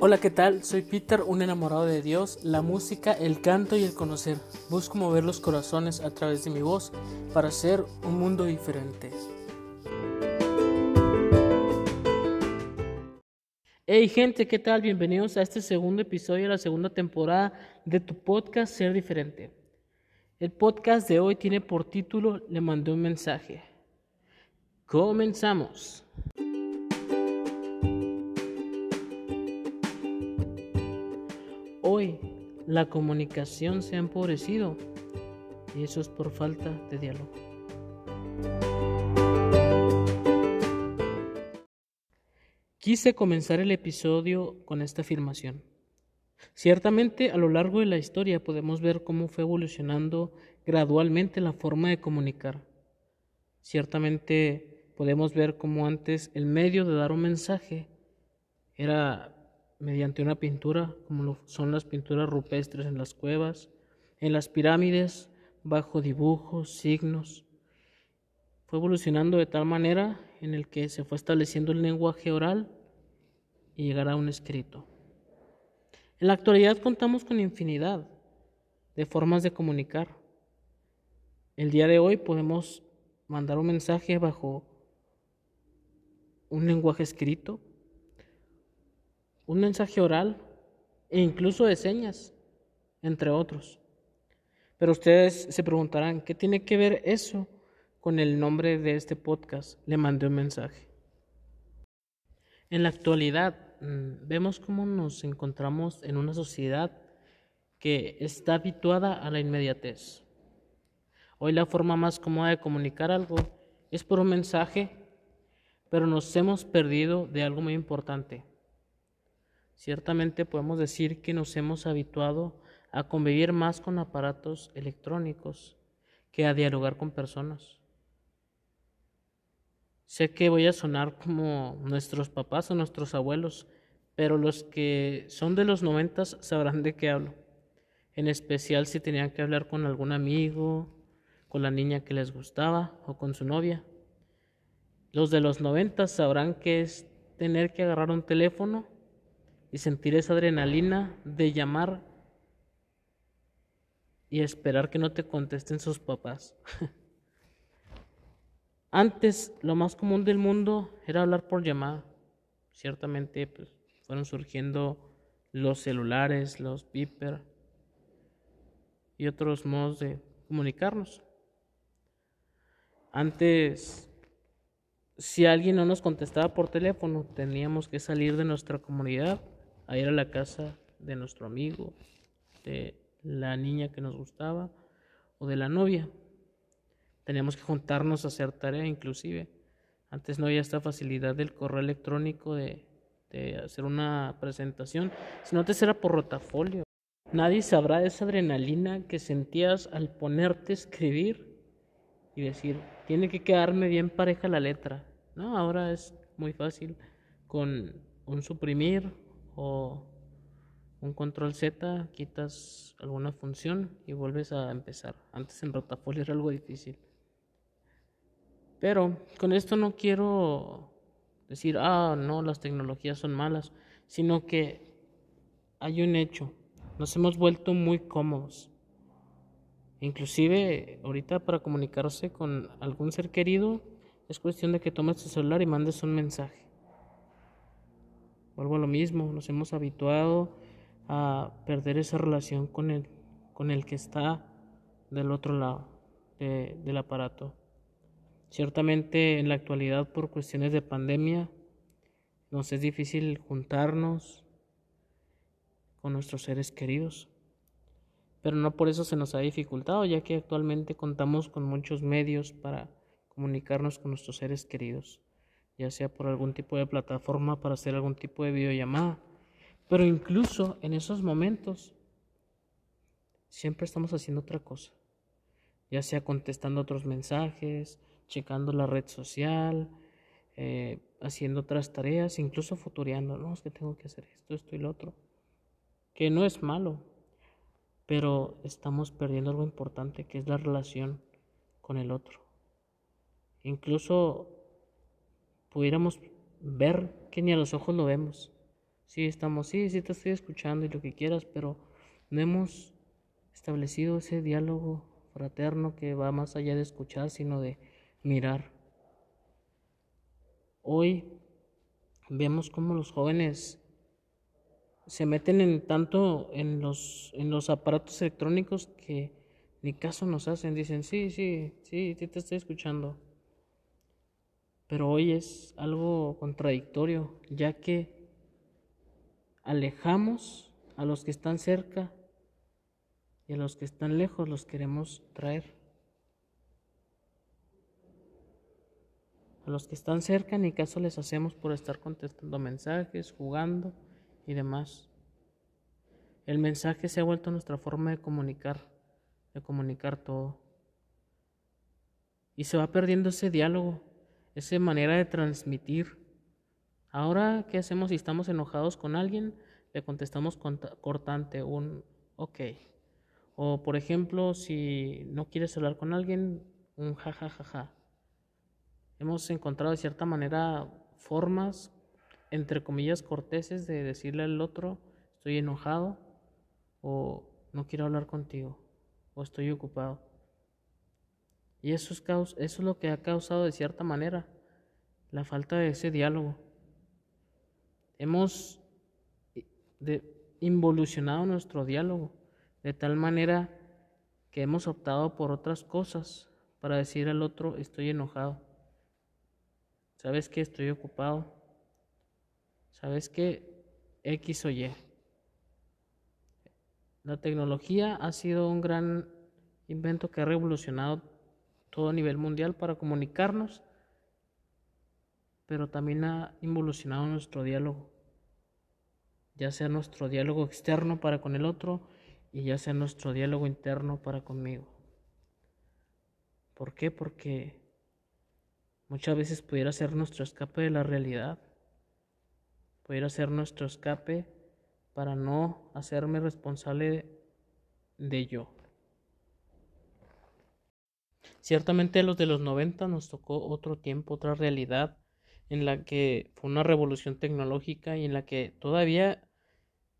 Hola, ¿qué tal? Soy Peter, un enamorado de Dios, la música, el canto y el conocer. Busco mover los corazones a través de mi voz para hacer un mundo diferente. Hey gente, ¿qué tal? Bienvenidos a este segundo episodio de la segunda temporada de tu podcast Ser Diferente. El podcast de hoy tiene por título Le mandé un mensaje. Comenzamos. La comunicación se ha empobrecido y eso es por falta de diálogo. Quise comenzar el episodio con esta afirmación. Ciertamente a lo largo de la historia podemos ver cómo fue evolucionando gradualmente la forma de comunicar. Ciertamente podemos ver cómo antes el medio de dar un mensaje era mediante una pintura, como son las pinturas rupestres en las cuevas, en las pirámides, bajo dibujos, signos. Fue evolucionando de tal manera en el que se fue estableciendo el lenguaje oral y llegará a un escrito. En la actualidad contamos con infinidad de formas de comunicar. El día de hoy podemos mandar un mensaje bajo un lenguaje escrito, un mensaje oral e incluso de señas, entre otros. Pero ustedes se preguntarán, ¿qué tiene que ver eso con el nombre de este podcast? Le mandé un mensaje. En la actualidad mm, vemos cómo nos encontramos en una sociedad que está habituada a la inmediatez. Hoy la forma más cómoda de comunicar algo es por un mensaje, pero nos hemos perdido de algo muy importante, Ciertamente podemos decir que nos hemos habituado a convivir más con aparatos electrónicos que a dialogar con personas. Sé que voy a sonar como nuestros papás o nuestros abuelos, pero los que son de los noventas sabrán de qué hablo. En especial si tenían que hablar con algún amigo, con la niña que les gustaba o con su novia. Los de los noventas sabrán que es tener que agarrar un teléfono y sentir esa adrenalina de llamar y esperar que no te contesten sus papás. Antes lo más común del mundo era hablar por llamada. Ciertamente pues, fueron surgiendo los celulares, los beeper y otros modos de comunicarnos. Antes, si alguien no nos contestaba por teléfono, teníamos que salir de nuestra comunidad a ir a la casa de nuestro amigo, de la niña que nos gustaba o de la novia. Teníamos que juntarnos a hacer tarea inclusive. Antes no había esta facilidad del correo electrónico de, hacer una presentación, sino antes era por rotafolio. Nadie sabrá esa adrenalina que sentías al ponerte a escribir y decir, tiene que quedarme bien pareja la letra. No, ahora es muy fácil con un suprimir o un control Z, quitas alguna función y vuelves a empezar. Antes en Rotafolio era algo difícil. Pero con esto no quiero decir, ah, no, las tecnologías son malas, sino que hay un hecho. Nos hemos vuelto muy cómodos. Inclusive ahorita para comunicarse con algún ser querido es cuestión de que tomes tu celular y mandes un mensaje. Vuelvo a lo mismo, nos hemos habituado a perder esa relación con el, con el que está del otro lado del aparato. Ciertamente en la actualidad por cuestiones de pandemia nos es difícil juntarnos con nuestros seres queridos, pero no por eso se nos ha dificultado, ya que actualmente contamos con muchos medios para comunicarnos con nuestros seres queridos ya sea por algún tipo de plataforma para hacer algún tipo de videollamada. Pero incluso en esos momentos siempre estamos haciendo otra cosa, ya sea contestando otros mensajes, checando la red social, eh, haciendo otras tareas, incluso futureando, no, es que tengo que hacer esto, esto y lo otro, que no es malo, pero estamos perdiendo algo importante que es la relación con el otro. Incluso pudiéramos ver que ni a los ojos lo vemos, Sí, estamos, sí, sí te estoy escuchando y lo que quieras, pero no hemos establecido ese diálogo fraterno que va más allá de escuchar, sino de mirar. Hoy vemos cómo los jóvenes se meten en tanto en los, en los aparatos electrónicos que ni caso nos hacen. Dicen, sí, sí, sí, sí te estoy escuchando. Pero hoy es algo contradictorio, ya que alejamos a los que están cerca y a los que están lejos los queremos traer. A los que están cerca ni caso les hacemos por estar contestando mensajes, jugando y demás. El mensaje se ha vuelto nuestra forma de comunicar, de comunicar todo. Y se va perdiendo ese diálogo, esa manera de transmitir. Ahora, ¿qué hacemos si estamos enojados con alguien? Le contestamos cortante, un ok. O, por ejemplo, si no quieres hablar con alguien, un jajajaja. Ja, ja, ja hemos encontrado de cierta manera formas, entre comillas, corteses de decirle al otro, estoy enojado o no quiero hablar contigo o estoy ocupado. Y eso es, eso es lo que ha causado de cierta manera la falta de ese diálogo. Hemos involucionado nuestro diálogo de tal manera que hemos optado por otras cosas para decir al otro estoy enojado. ¿Sabes que estoy ocupado? ¿Sabes que X o Y? La tecnología ha sido un gran invento que ha revolucionado todo a nivel mundial para comunicarnos, pero también ha involucionado nuestro diálogo, ya sea nuestro diálogo externo para con el otro y ya sea nuestro diálogo interno para conmigo. ¿Por qué? Porque Muchas veces pudiera ser nuestro escape de la realidad. Pudiera ser nuestro escape para no hacerme responsable de yo. Ciertamente a los de los 90 nos tocó otro tiempo, otra realidad en la que fue una revolución tecnológica y en la que todavía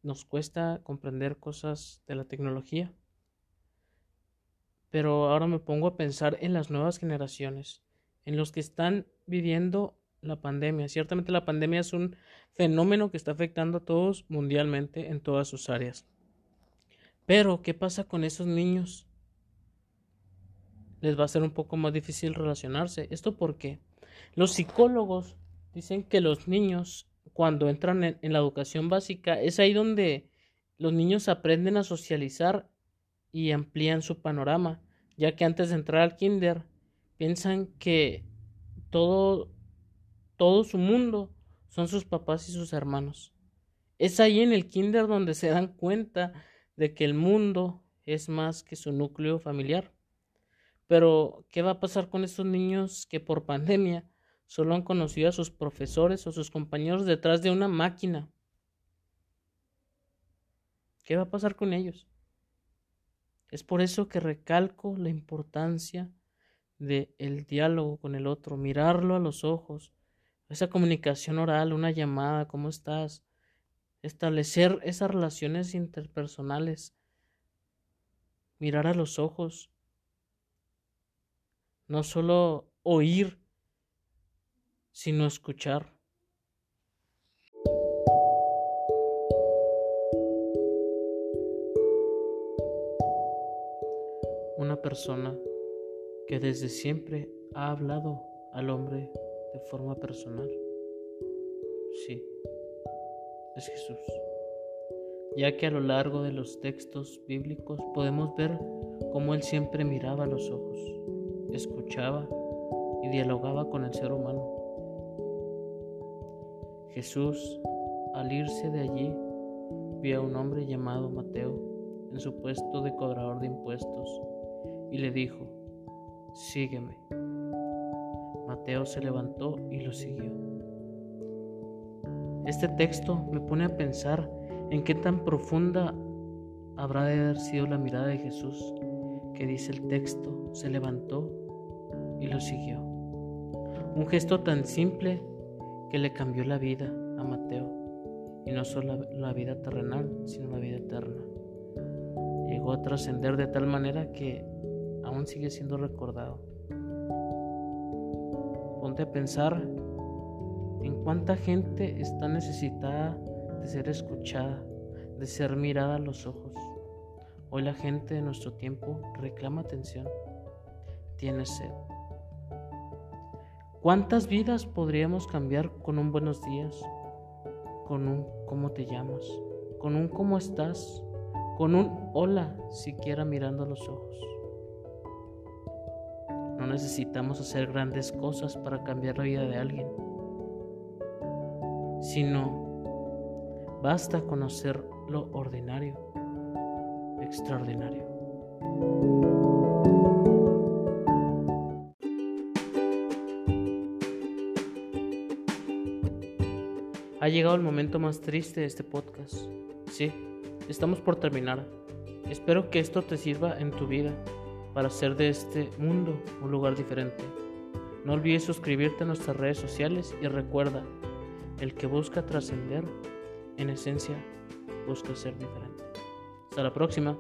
nos cuesta comprender cosas de la tecnología. Pero ahora me pongo a pensar en las nuevas generaciones en los que están viviendo la pandemia. Ciertamente la pandemia es un fenómeno que está afectando a todos mundialmente en todas sus áreas. Pero, ¿qué pasa con esos niños? Les va a ser un poco más difícil relacionarse. ¿Esto por qué? Los psicólogos dicen que los niños, cuando entran en, en la educación básica, es ahí donde los niños aprenden a socializar y amplían su panorama, ya que antes de entrar al kinder piensan que todo, todo su mundo son sus papás y sus hermanos. Es ahí en el kinder donde se dan cuenta de que el mundo es más que su núcleo familiar. Pero, ¿qué va a pasar con estos niños que por pandemia solo han conocido a sus profesores o sus compañeros detrás de una máquina? ¿Qué va a pasar con ellos? Es por eso que recalco la importancia de el diálogo con el otro, mirarlo a los ojos, esa comunicación oral, una llamada, ¿cómo estás? Establecer esas relaciones interpersonales, mirar a los ojos, no solo oír, sino escuchar. Una persona que desde siempre ha hablado al hombre de forma personal. Sí, es Jesús, ya que a lo largo de los textos bíblicos podemos ver cómo Él siempre miraba a los ojos, escuchaba y dialogaba con el ser humano. Jesús, al irse de allí, vio a un hombre llamado Mateo en su puesto de cobrador de impuestos y le dijo, sígueme. Mateo se levantó y lo siguió. Este texto me pone a pensar en qué tan profunda habrá de haber sido la mirada de Jesús, que dice el texto, se levantó y lo siguió. Un gesto tan simple que le cambió la vida a Mateo. y no solo la vida terrenal, sino la vida eterna. Llegó a trascender de tal manera que aún sigue siendo recordado. Ponte a pensar en cuánta gente está necesitada de ser escuchada, de ser mirada a los ojos. Hoy la gente de nuestro tiempo reclama atención, tiene sed. ¿Cuántas vidas podríamos cambiar con un buenos días? Con un cómo te llamas, con un cómo estás, con un hola siquiera mirando a los ojos. No necesitamos hacer grandes cosas para cambiar la vida de alguien, sino basta conocer lo ordinario, extraordinario. Ha llegado el momento más triste de este podcast. Sí, estamos por terminar. Espero que esto te sirva en tu vida para hacer de este mundo un lugar diferente. No olvides suscribirte a nuestras redes sociales y recuerda, el que busca trascender, en esencia, busca ser diferente. Hasta la próxima.